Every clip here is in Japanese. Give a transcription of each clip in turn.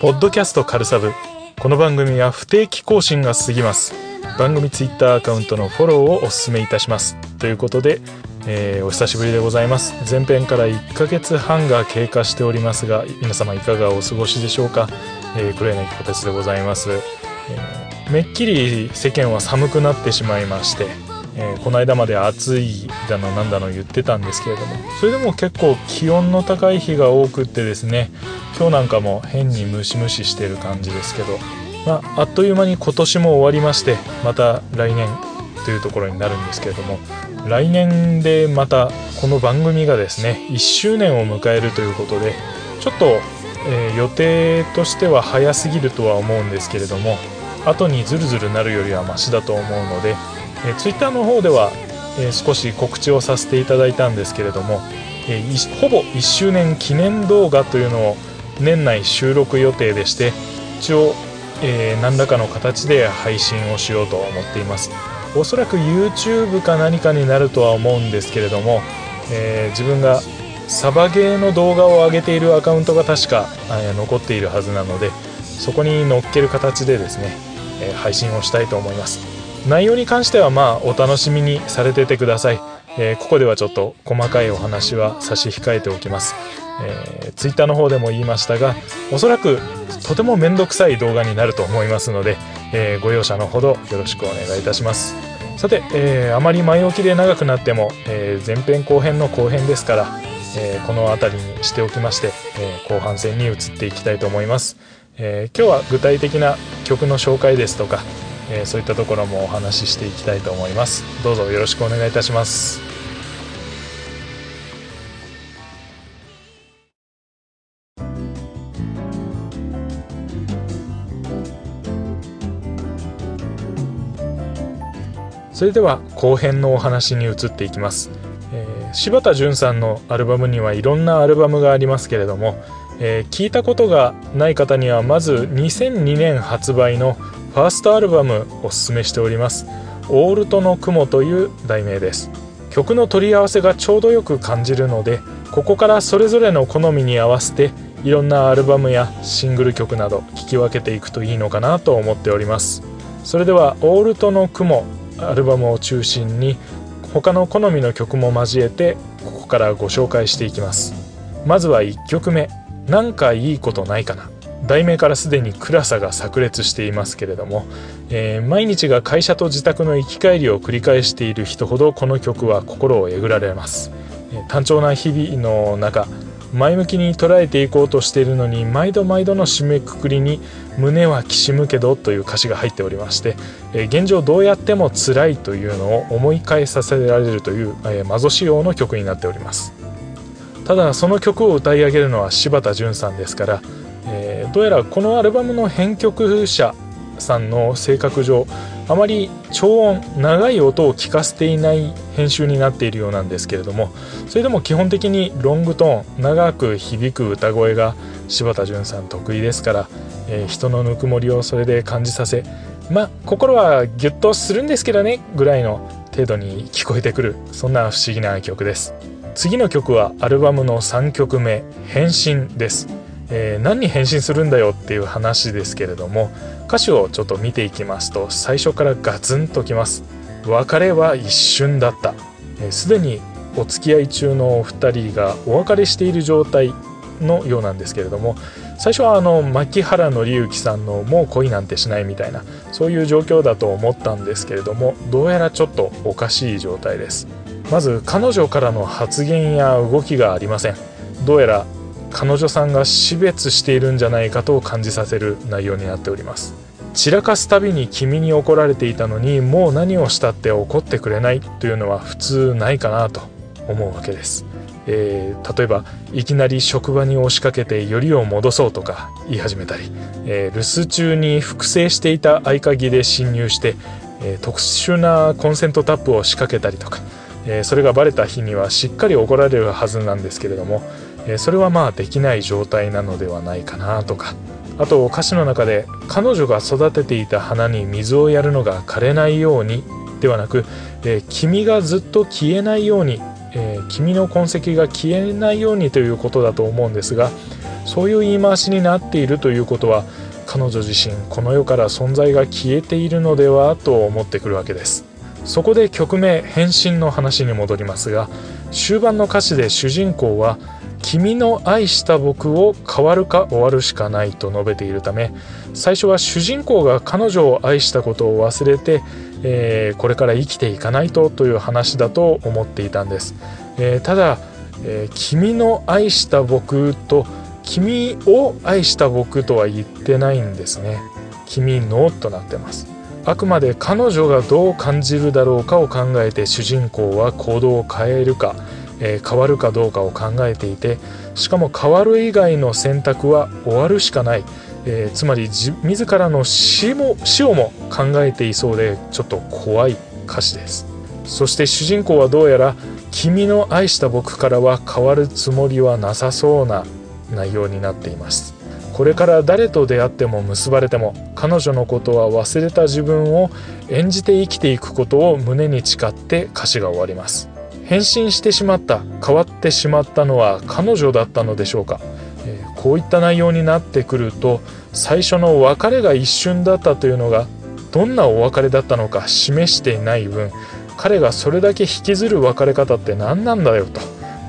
ポッドキャストカルサブ。この番組は不定期更新が過ぎます。番組ツイッターアカウントのフォローをお勧めいたします。ということで、えー、お久しぶりでございます。前編から1ヶ月半が経過しておりますが皆様いかがお過ごしでしょうか、えー、黒柳小鉄でございます、えー、めっきり世間は寒くなってしまいましてえー、この間まで暑いだのなんだの言ってたんですけれどもそれでも結構気温の高い日が多くってですね今日なんかも変にムシムシしてる感じですけど、まあ、あっという間に今年も終わりましてまた来年というところになるんですけれども来年でまたこの番組がですね1周年を迎えるということでちょっと、えー、予定としては早すぎるとは思うんですけれども後にズルズルなるよりはマシだと思うのでえー、ツイッターの方では、えー、少し告知をさせていただいたんですけれども、えー、ほぼ1周年記念動画というのを年内収録予定でして一応、え、何らかの形で配信をしようと思っています。おそらく YouTube か何かになるとは思うんですけれども、えー、自分がサバゲーの動画を上げているアカウントが確か、残っているはずなのでそこに載っける形でですね、え配信をしたいと思います。内容に関してはまあお楽しみにされててください、えー、ここではちょっと細かいお話は差し控えておきます、えー、ツイッターの方でも言いましたがおそらくとても面倒くさい動画になると思いますので、えー、ご容赦のほどよろしくお願いいたします。さて、えー、あまり前置きで長くなっても、え前編後編の後編ですから、えこの辺りにしておきまして、え後半戦に移っていきたいと思います、え今日は具体的な曲の紹介ですとかえ、そういったところもお話ししていきたいと思います。どうぞよろしくお願いいたします。それでは後編のお話に移っていきます、えー、柴田純さんのアルバムにはいろんなアルバムがありますけれども、えー、聞いたことがない方にはまず2002年発売のファーストアルバムおすすめしております「オールトの雲」という題名です。曲の取り合わせがちょうどよく感じるのでここからそれぞれの好みに合わせていろんなアルバムやシングル曲など聴き分けていくといいのかなと思っております。それでは「オールトの雲」アルバムを中心に他の好みの曲も交えてここからご紹介していきます。まずは1曲目「なんかいいことないかな」題名からすでに暗さが炸裂していますけれども、えー、毎日が会社と自宅の行き帰りを繰り返している人ほどこの曲は心をえぐられます、単調な日々の中前向きに捉えていこうとしているのに毎度毎度の締めくくりに「胸はきしむけど」という歌詞が入っておりまして、え、現状どうやっても辛いというのを思い返させられるという、え、マゾ仕様の曲になっております。ただその曲を歌い上げるのは柴田純さんですからえー、どうやらこのアルバムの編曲者さんの性格上あまり超音長い音を聞かせていない編集になっているようなんですけれどもそれでも基本的にロングトーン長く響く歌声が柴田純さん得意ですから、えー、人のぬくもりをそれで感じさせまあ心はギュッとするんですけどねぐらいの程度に聞こえてくるそんな不思議な曲です。次の曲はアルバムの3曲目「変身」です。えー、何に変身するんだよっていう話ですけれども歌詞をちょっと見ていきますと最初からガツンときます。別れは一瞬だった。すで、えー、にお付き合い中のお二人がお別れしている状態のようなんですけれども最初はあの牧原紀之さんの「もう恋なんてしない」みたいなそういう状況だと思ったんですけれどもどうやらちょっとおかしい状態です。まず彼女からの発言や動きがありません。どうやら彼女さんが死別しているんじゃないかと感じさせる内容になっております。散らかすたびに君に怒られていたのにもう何をしたって怒ってくれないというのは普通ないかなと思うわけです、えー、例えばいきなり職場に押しかけてよりを戻そうとか言い始めたり、えー、留守中に複製していた合鍵で侵入して、えー、特殊なコンセントタップを仕掛けたりとかえそれがバレた日にはしっかり怒られるはずなんですけれども、えそれはまあできない状態なのではないかなとか。あと歌詞の中で彼女が育てていた花に水をやるのが枯れないようにではなく、え、君がずっと消えないように、え、君の痕跡が消えないようにということだと思うんですがそういう言い回しになっているということは彼女自身この世から存在が消えているのではと思ってくるわけです。そこで曲名「変身」の話に戻りますが終盤の歌詞で主人公は「君の愛した僕を変わるか終わるしかない」と述べているため最初は主人公が彼女を愛したことを忘れてえー、これから生きていかないとという話だと思っていたんです、えー、ただ、えー、君の愛した僕と君を愛した僕とは言ってないんですね。君のとなってます。あくまで彼女がどう感じるだろうかを考えて主人公は行動を変えるか、え変わるかどうかを考えていてしかも変わる以外の選択は終わるしかない。えー、つまり自らの死も死をも考えていそうでちょっと怖い歌詞です。そして主人公はどうやら君の愛した僕からは変わるつもりはなさそうな内容になっています。これから誰と出会っても結ばれても彼女のことは忘れた自分を演じて生きていくことを胸に誓って歌詞が終わります。変身してしまった変わってしまったのは彼女だったのでしょうか。えこういった内容になってくると最初の別れが一瞬だったというのがどんなお別れだったのか示していない分彼がそれだけ引きずる別れ方って何なんだよと、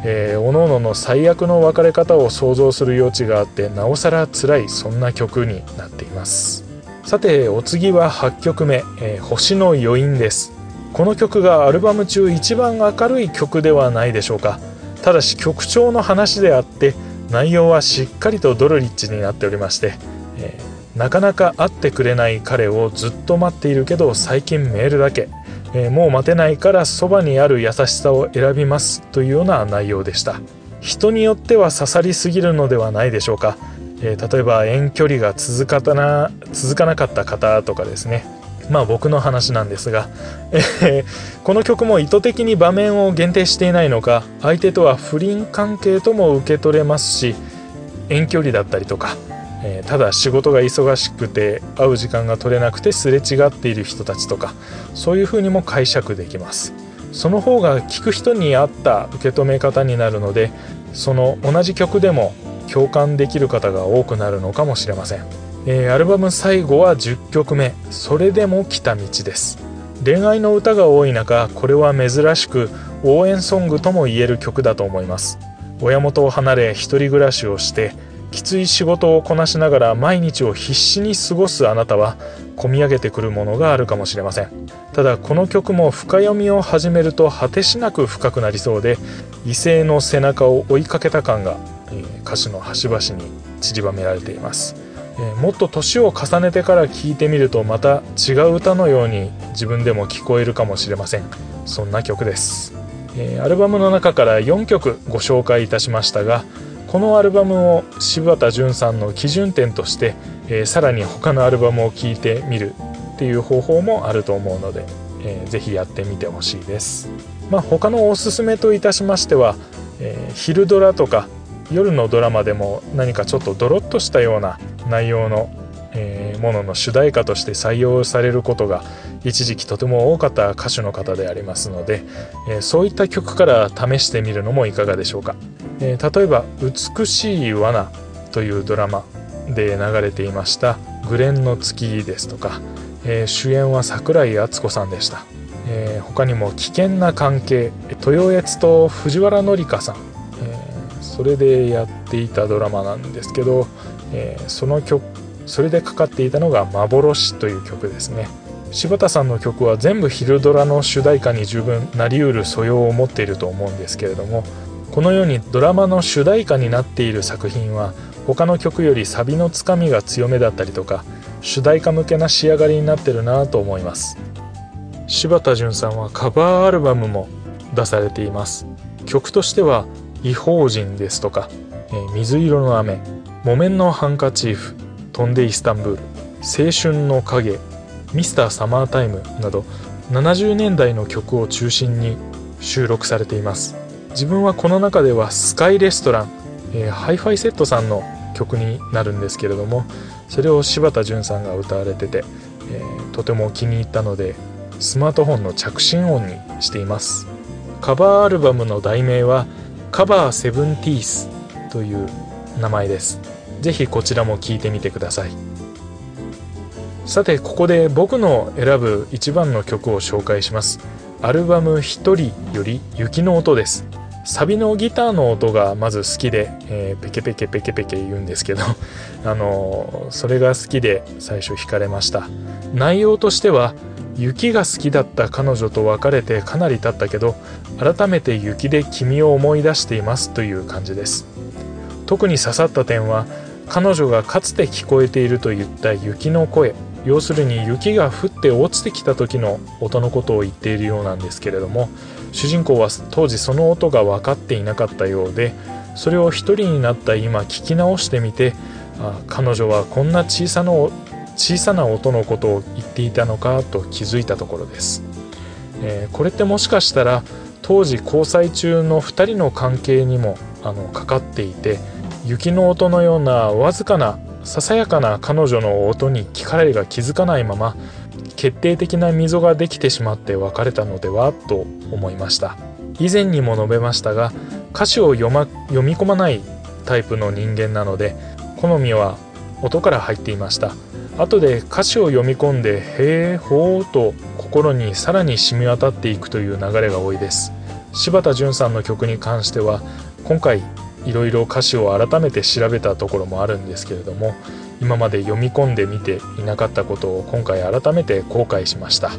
えー、各々の最悪の別れ方を想像する余地があってなおさら辛いそんな曲になっています。さてお次は8曲目、えー、星の余韻です。この曲がアルバム中一番明るい曲ではないでしょうか。ただし曲調の話であって内容はしっかりとドロリッチになっておりまして、えー、なかなか会ってくれない彼をずっと待っているけど最近メールだけ、えー、もう待てないからそばにある優しさを選びますというような内容でした。人によっては刺さりすぎるのではないでしょうか、えー、例えば遠距離が続かな続かなかった方とかですね。まあ僕の話なんですが、えー、この曲も意図的に場面を限定していないのか相手とは不倫関係とも受け取れますし遠距離だったりとか、えー、ただ仕事が忙しくて会う時間が取れなくてすれ違っている人たちとかそういうふうにも解釈できます。その方が聴く人に合った受け止め方になるのでその同じ曲でも共感できる方が多くなるのかもしれません。えー、アルバム最後は10曲目「それでも来た道」です。恋愛の歌が多い中これは珍しく応援ソングとも言える曲だと思います。親元を離れ一人暮らしをしてきつい仕事をこなしながら毎日を必死に過ごすあなたは込み上げてくるものがあるかもしれません。ただこの曲も深読みを始めると果てしなく深くなりそうで異性の背中を追いかけた感が歌詞の端々に散りばめられています。えもっと年を重ねてから聴いてみるとまた違う歌のように自分でも聞こえるかもしれません。そんな曲です、え、アルバムの中から4曲ご紹介いたしましたがこのアルバムを柴田純さんの基準点として、え、さらに他のアルバムを聴いてみるっていう方法もあると思うので、えー、ぜひやってみてほしいです。まあ他のおすすめといたしましては、えー、昼ドラとか夜のドラマでも何かちょっとドロッとしたような内容の、えー、ものの主題歌として採用されることが一時期とても多かった歌手の方でありますので、えー、そういった曲から試してみるのもいかがでしょうか、えー、例えば「美しい罠」というドラマで流れていました「グレンの月」ですとか、え主演は桜井敦子さんでした、え他にも「危険な関係」豊悦と藤原紀香さん。それでやっていたドラマなんですけど、えー、その曲それでかかっていたのが「幻」という曲ですね。柴田さんの曲は全部昼ドラの主題歌に十分なりうる素養を持っていると思うんですけれどもこのようにドラマの主題歌になっている作品は他の曲よりサビのつかみが強めだったりとか主題歌向けな仕上がりになってるなと思います。柴田純さんはカバーアルバムも出されています。曲としては異邦人ですとか、水色の雨、木綿のハンカチーフ、飛んでイスタンブール、青春の影、ミスターサマータイムなど70年代の曲を中心に収録されています。自分はこの中ではスカイレストラン、えー、ハイファイセットさんの曲になるんですけれどもそれを柴田淳さんが歌われてて、えー、とても気に入ったのでスマートフォンの着信音にしています。カバーアルバムの題名は Cover Seventies という名前です。ぜひこちらも聴いてみてください。さてここで僕の選ぶ一番の曲を紹介します。アルバム「一人」より「雪の音」です。サビのギターの音がまず好きで、えー、ペケペケペケペケ言うんですけど あのー、それが好きで最初惹かれました。内容としては雪が好きだった彼女と別れてかなり経ったけど改めて雪で君を思い出していますという感じです。特に刺さった点は彼女がかつて聞こえていると言った雪の声。要するに雪が降って落ちてきた時の音のことを言っているようなんですけれども主人公は当時その音が分かっていなかったようでそれを一人になった今聞き直してみてあ彼女はこんな小さな小さな音のことを言っていたのかと気づいたところです、えー、これってもしかしたら当時交際中の2人の関係にもあのかかっていて雪の音のようなわずかなささやかな彼女の音に彼が気づかないまま決定的な溝ができてしまって別れたのではと思いました。以前にも述べましたが歌詞を読,、ま、読み込まないタイプの人間なので好みは音から入っていました。後で歌詞を読み込んで「へえほう」と心にさらに染み渡っていくという流れが多いです。柴田純さんの曲に関しては今回いろいろ歌詞を改めて調べたところもあるんですけれども今まで読み込んでみていなかったことを今回改めて後悔しました。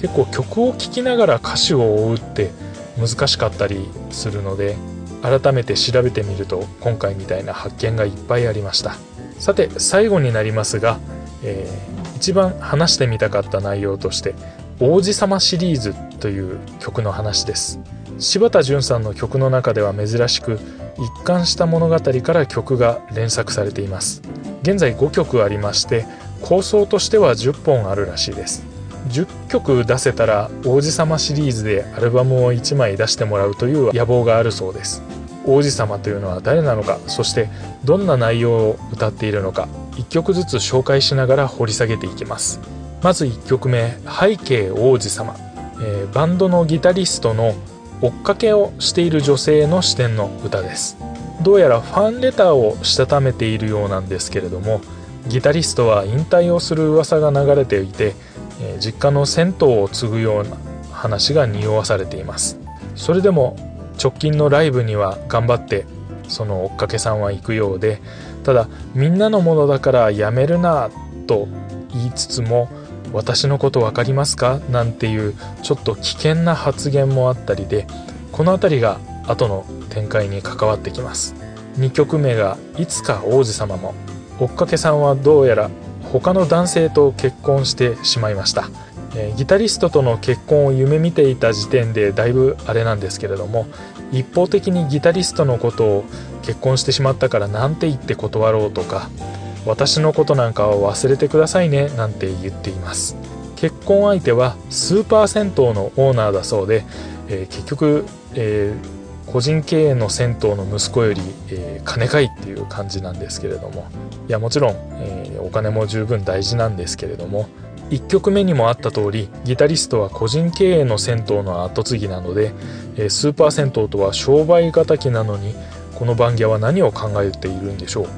結構曲を聴きながら歌詞を追うって難しかったりするので改めて調べてみると今回みたいな発見がいっぱいありました。さて最後になりますが、えー、一番話してみたかった内容として「王子様シリーズ」という曲の話です。柴田純さんの曲の中では珍しく一貫した物語から曲が連作されています。現在5曲ありまして構想としては10本あるらしいです。10曲出せたら王子様シリーズでアルバムを1枚出してもらうという野望があるそうです。王子様というのは誰なのかそしてどんな内容を歌っているのか1曲ずつ紹介しながら掘り下げていきます。まず1曲目「背景王子様」えー、バンドのギタリストの追っかけをしている女性の視点の歌です。どうやらファンレターをしたためているようなんですけれどもギタリストは引退をする噂が流れていて、えー、実家の銭湯を継ぐような話が匂わされています。それでも直近のライブには頑張ってその追っかけさんは行くようでただみんなのものだからやめるなと言いつつも私のこと分かりますか？なんていうちょっと危険な発言もあったりでこの辺りが後の展開に関わってきます。2曲目が「いつか王子様も」追っかけさんはどうやら他の男性と結婚してしまいました、えー、ギタリストとの結婚を夢見ていた時点でだいぶあれなんですけれども一方的にギタリストのことを結婚してしまったからなんて言って断ろうとか私のことなんかは忘れてくださいねなんて言っています。結婚相手はスーパー銭湯のオーナーだそうで、えー、結局、えー個人経営の銭湯の息子より、えー、金かいっていう感じなんですけれども。いやもちろん、え、お金も十分大事なんですけれども1曲目にもあった通りギタリストは個人経営の銭湯の後継ぎなので、え、スーパー銭湯とは商売敵なのにこの番屋は何を考えているんでしょう？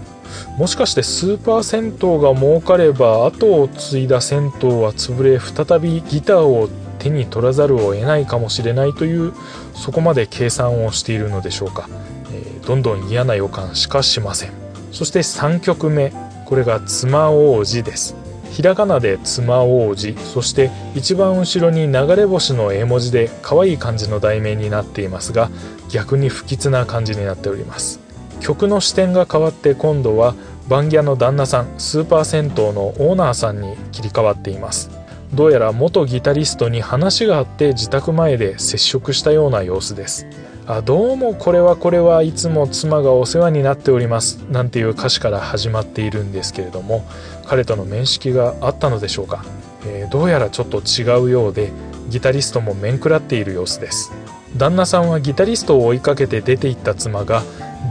もしかしてスーパー銭湯が儲かれば後を継いだ銭湯は潰れ再びギターを手に取らざるを得ないかもしれないというそこまで計算をしているのでしょうか、えー、どんどん嫌な予感しかしません。そして3曲目。これが妻王子です。ひらがなで妻王子そして一番後ろに流れ星の絵文字で可愛い感じの題名になっていますが逆に不吉な感じになっております。曲の視点が変わって今度はバンギャの旦那さんスーパー銭湯のオーナーさんに切り替わっています。どうやら元ギタリストに話があって自宅前で接触したような様子です。あどうもこれはこれはいつも妻がお世話になっておりますなんていう歌詞から始まっているんですけれども彼との面識があったのでしょうか、えー、どうやらちょっと違うようでギタリストも面食らっている様子です。旦那さんはギタリストを追いかけて出て行った妻が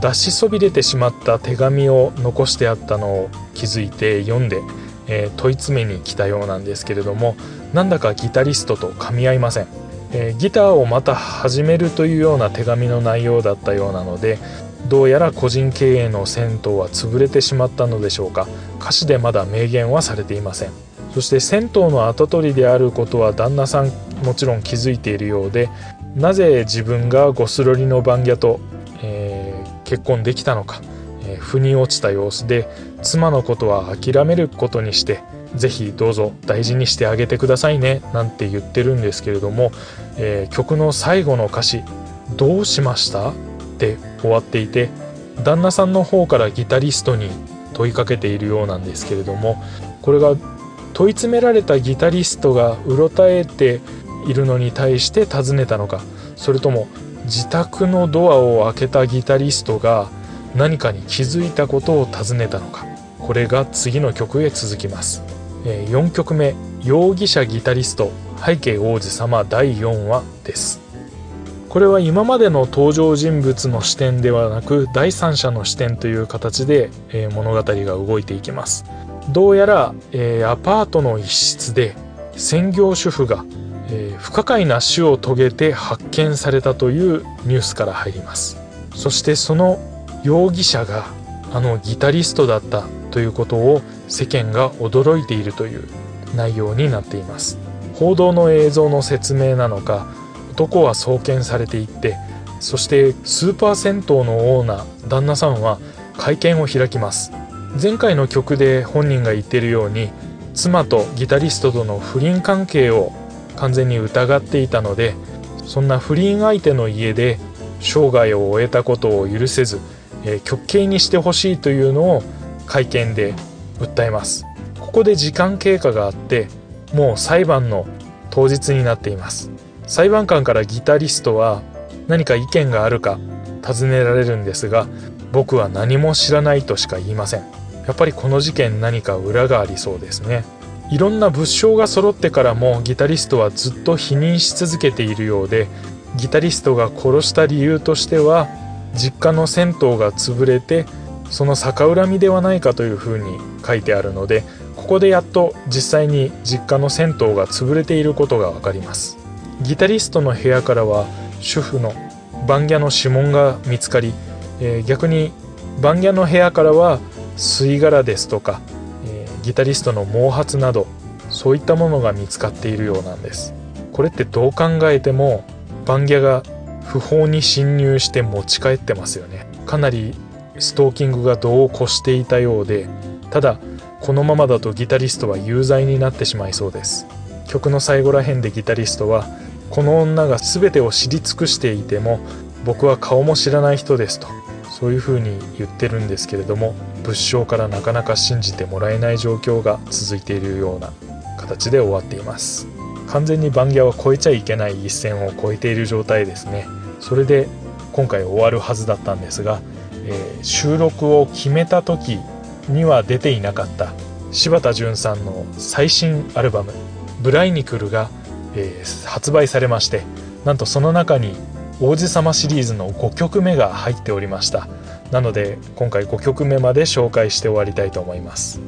出しそびれてしまった手紙を残してあったのを気づいて読んで、えー、問い詰めに来たようなんですけれどもなんだかギタリストと噛み合いません、えー、ギターをまた始めるというような手紙の内容だったようなのでどうやら個人経営の銭湯は潰れてしまったのでしょうか。歌詞でまだ明言はされていません。そして銭湯の跡取りであることは旦那さんもちろん気づいているようでなぜ自分がゴスロリの番屋と、えー、結婚できたのか、えー、腑に落ちた様子で妻のことは諦めることにしてぜひどうぞ大事にしてあげてくださいねなんて言ってるんですけれども、えー、曲の最後の歌詞「どうしました?」って終わっていて旦那さんの方からギタリストに問いかけているようなんですけれどもこれが問い詰められたギタリストがうろたえているのに対して尋ねたのかそれとも自宅のドアを開けたギタリストが何かに気づいたことを尋ねたのかこれが次の曲へ続きます4曲目「容疑者ギタリスト背景王子様第4話」です。これは今までの登場人物の視点ではなく第三者の視点という形でえ物語が動いていきます。どうやらえアパートの一室で専業主婦がえ不可解な死を遂げて発見されたというニュースから入ります。そしてその容疑者があのギタリストだったということを世間が驚いているという内容になっています。報道の映像の説明なのか男は送検されていってそしてスーパー銭湯のオーナー旦那さんは会見を開きます。前回の曲で本人が言っているように妻とギタリストとの不倫関係を完全に疑っていたのでそんな不倫相手の家で生涯を終えたことを許せず、えー、極刑にしてほしいというのを会見で訴えます。ここで時間経過があってもう裁判の当日になっています。裁判官からギタリストは何か意見があるか尋ねられるんですが僕は何も知らないとしか言いません。やっぱりこの事件何か裏がありそうですね。いろんな物証が揃ってからもギタリストはずっと否認し続けているようでギタリストが殺した理由としては実家の銭湯が潰れてその逆恨みではないかというふうに書いてあるのでここでやっと実際に実家の銭湯が潰れていることが分かります。ギタリストの部屋からは主婦の番屋の指紋が見つかり、えー、逆に番屋の部屋からは吸い殻ですとか、えー、ギタリストの毛髪などそういったものが見つかっているようなんです。これってどう考えても番屋が不法に侵入して持ち帰ってますよね。かなりストーキングが度を越していたようでただこのままだとギタリストは有罪になってしまいそうです。曲の最後ら辺でギタリストはこの女が全てを知り尽くしていても僕は顔も知らない人ですとそういうふうに言ってるんですけれども物証からなかなか信じてもらえない状況が続いているような形で終わっています。完全に番屋は超えちゃいけない一線を越えている状態ですね。それで今回終わるはずだったんですが、えー、収録を決めた時には出ていなかった柴田純さんの最新アルバム「ブライニクルが」えー、発売されましてなんとその中に王子様シリーズの5曲目が入っておりました。なので今回5曲目まで紹介して終わりたいと思います、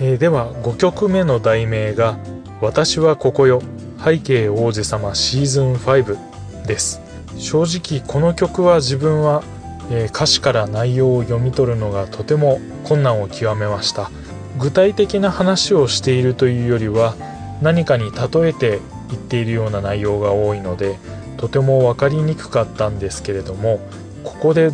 えー、では5曲目の題名が「私はここよ背景王子様シーズン5」です。正直この曲は自分は、えー、歌詞から内容を読み取るのがとても困難を極めました。具体的な話をしているというよりは何かに例えて言っているような内容が多いのでとても分かりにくかったんですけれどもここで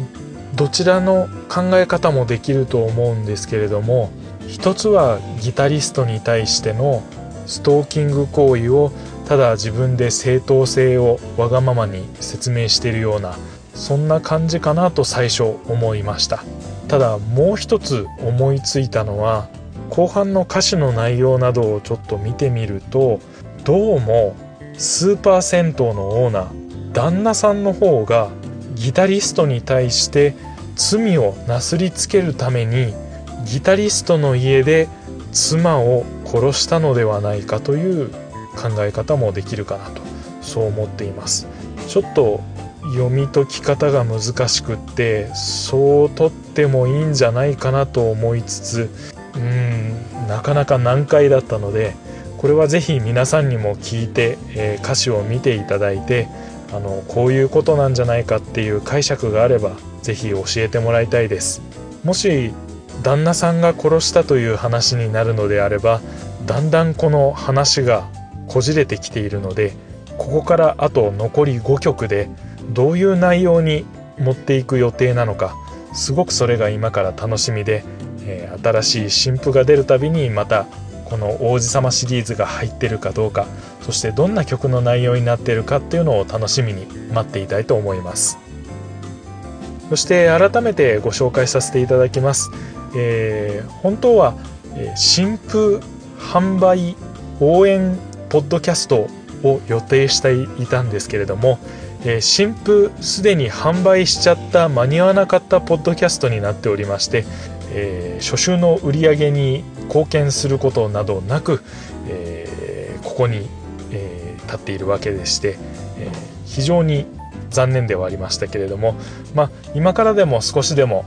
どちらの考え方もできると思うんですけれども一つはギタリストに対してのストーキング行為をただ自分で正当性をわがままに説明しているようなそんな感じかなと最初思いました。ただもう一つ思いついたのは後半の歌詞の内容などをちょっと見てみるとどうもスーパー銭湯のオーナー旦那さんの方がギタリストに対して罪をなすりつけるためにギタリストの家で妻を殺したのではないかという考え方もできるかなとそう思っています。ちょっと読み解き方が難しくってそう取ってもいいんじゃないかなと思いつつうんなかなか難解だったのでこれは是非皆さんにも聞いて、えー、歌詞を見ていただいてあのこういうことなんじゃないかっていう解釈があれば是非教えてもらいたいです。もし旦那さんが殺したという話になるのであればだんだんこの話がこじれてきているのでここからあと残り5曲でどういう内容に持っていく予定なのかすごくそれが今から楽しみで、えー、新しい新譜が出るたびにまたこの王子様シリーズが入ってるかどうかそしてどんな曲の内容になっているかっていうのを楽しみに待っていたいと思います。そして改めてご紹介させていただきます、えー、本当は新譜販売応援ポッドキャストを予定していたんですけれども、えー、新譜すでに販売しちゃった間に合わなかったポッドキャストになっておりまして、えー、初週の売り上げに貢献することなどなく、えー、ここに、えー、立っているわけでして、えー、非常に残念ではありましたけれども、まあ、今からでも少しでも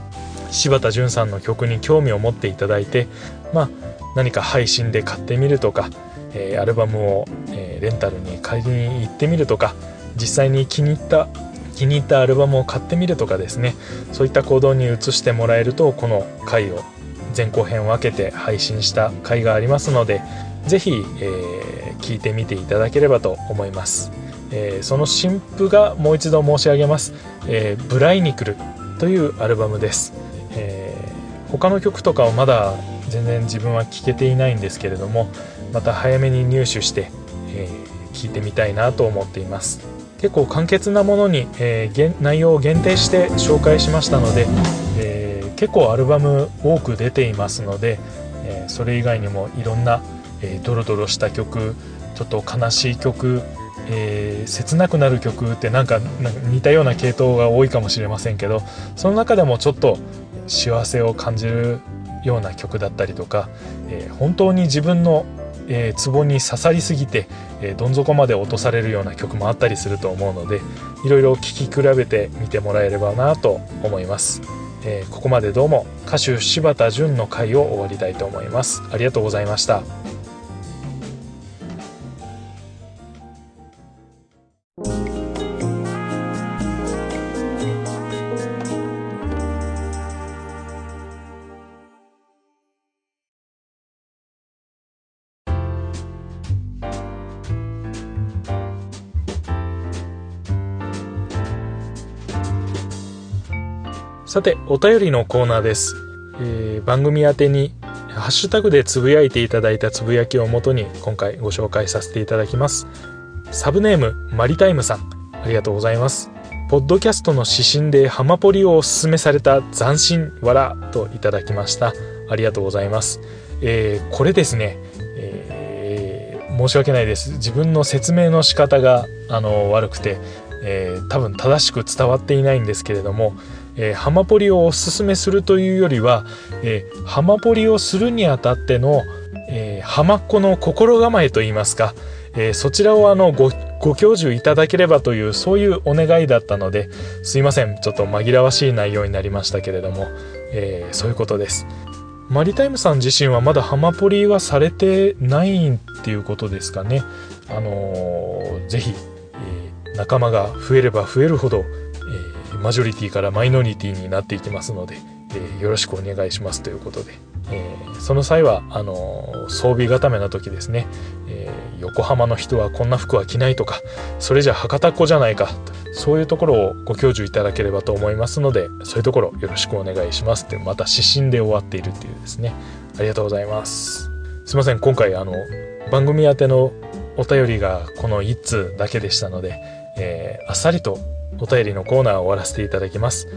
柴田純さんの曲に興味を持っていただいて、まあ、何か配信で買ってみるとか、えー、アルバムを、えー、レンタルに買いに行ってみるとか実際に気に入った気に入ったアルバムを買ってみるとかですね。そういった行動に移してもらえるとこの回を前後編分けて配信した回がありますので是非、えー、聞いてみていただければと思います、えー、その新譜がもう一度申し上げます「えー、ブライニクル」というアルバムです、えー、他の曲とかをまだ全然自分は聴けていないんですけれどもまた早めに入手して、えー、聞いてみたいなと思っています。結構簡潔なものに、えー、内容を限定して紹介しましたので、えー、結構アルバム多く出ていますので、えー、それ以外にもいろんな、え、ドロドロした曲ちょっと悲しい曲、え、切なくなる曲ってなんか似たような系統が多いかもしれませんけどその中でもちょっと幸せを感じるような曲だったりとか、え、本当に自分のえー、壺に刺さりすぎて、えー、どん底まで落とされるような曲もあったりすると思うのでいろいろ聴き比べてみてもらえればなと思います、えー、ここまでどうも歌手柴田純の回を終わりたいと思います。ありがとうございました。さて、お便りのコーナーです。えー、番組宛てにハッシュタグでつぶやいていただいたつぶやきをもとに今回ご紹介させていただきます。サブネーム、マリタイムさん、ありがとうございます。ポッドキャストの指針でハマポリをおすすめされた斬新わらといただきました。ありがとうございます。えー、これですね、えー、申し訳ないです。自分の説明の仕方があの悪くて、えー、多分正しく伝わっていないんですけれども、えー、ハマポリをおすすめするというよりは、えー、ハマポリをするにあたっての、えー、ハマっ子の心構えといいますか、えー、そちらをあのごご教授いただければというそういうお願いだったのですいませんちょっと紛らわしい内容になりましたけれども、えー、そういうことです。マリタイムさん自身はまだハマポリはされてないっていうことですかね。あのー、ぜひ、えー、仲間が増えれば増えるほどマジョリティからマイノリティになっていきますので、えー、よろしくお願いしますということで、えー、その際はあの装備固めの時ですね、えー、横浜の人はこんな服は着ないとかそれじゃ博多っ子じゃないかそういうところをご教授いただければと思いますのでそういうところよろしくお願いしますってまた指針で終わっているっていうですね。ありがとうございます。すいません今回あの番組宛てのお便りがこの1通だけでしたので、えー、あっさりとお便りのコーナーを終わらせていただきます。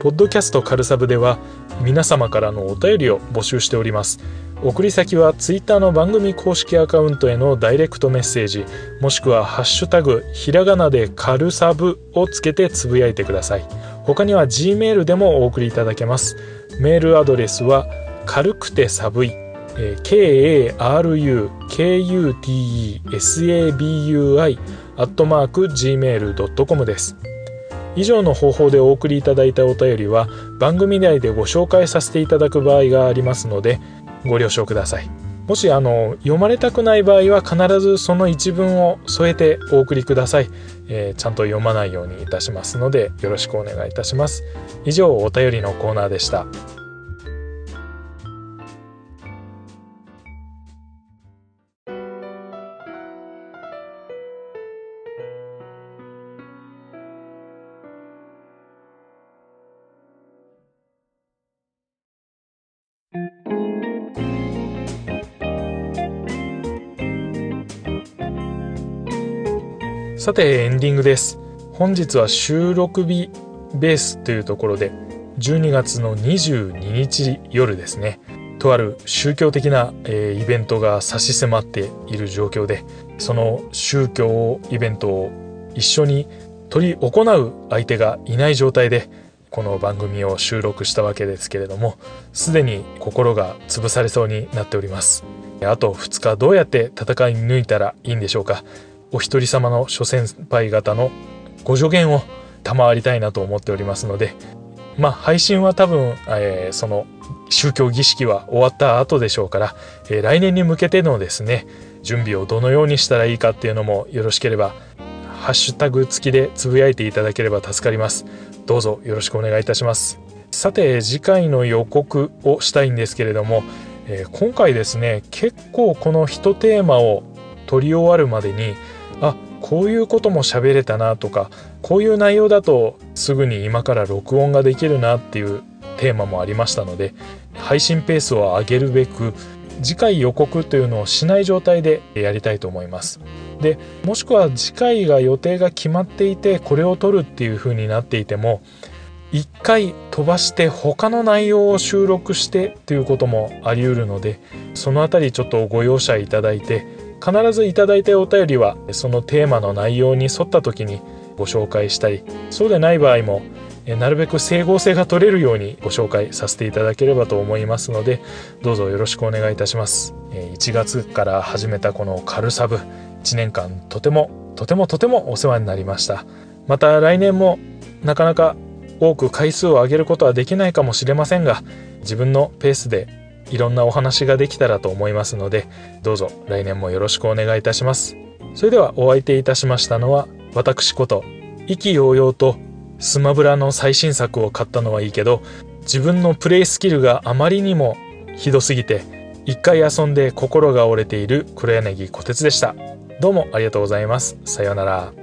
ポッドキャストカルサブでは皆様からのお便りを募集しております。送り先は Twitter の番組公式アカウントへのダイレクトメッセージ、もしくはハッシュタグひらがなでカルサブをつけてつぶやいてください。他には Gmail でもお送りいただけます。メールアドレスは軽くて寒い KARUKUTESABUI アットマーク gmail.com です。以上の方法でお送りいただいたお便りは番組内でご紹介させていただく場合がありますのでご了承ください。もしあの読まれたくない場合は必ずその一文を添えてお送りください、えー、ちゃんと読まないようにいたしますのでよろしくお願いいたします。以上お便りのコーナーでした。さてエンディングです。本日は収録日ベースというところで12月の22日夜ですね。とある宗教的な、えー、イベントが差し迫っている状況でその宗教イベントを一緒に取り行う相手がいない状態でこの番組を収録したわけですけれどもすでに心が潰されそうになっておりますあと2日どうやって戦い抜いたらいいんでしょうかお一人様の諸先輩方のご助言を賜りたいなと思っておりますのでまあ配信は多分、えー、その宗教儀式は終わった後でしょうから、えー、来年に向けてのですね準備をどのようにしたらいいかっていうのもよろしければハッシュタグ付きでつぶやいていただければ助かります。どうぞよろしくお願いいたします。さて次回の予告をしたいんですけれども、えー、今回ですね結構この一テーマを取り終わるまでにあこういうことも喋れたなとかこういう内容だとすぐに今から録音ができるなっていうテーマもありましたので配信ペースを上げるべく次回予告というのをしない状態でやりたいと思います。でもしくは次回が予定が決まっていてこれを撮るっていう風になっていても一回飛ばして他の内容を収録してということもあり得るのでその辺りちょっとご容赦いただいて必ずいただいたお便りはそのテーマの内容に沿った時にご紹介したりそうでない場合もなるべく整合性が取れるようにご紹介させていただければと思いますのでどうぞよろしくお願いいたします。1月から始めたこのカルサブ1年間とてもとてもとてもお世話になりました。また来年もなかなか多く回数を上げることはできないかもしれませんが自分のペースでいろんなお話ができたらと思いますのでどうぞ来年もよろしくお願いいたします。それではお相手いたしましたのは私こと意気揚々とスマブラの最新作を買ったのはいいけど自分のプレイスキルがあまりにもひどすぎて一回遊んで心が折れている黒柳小鉄でした。どうもありがとうございます。さようなら。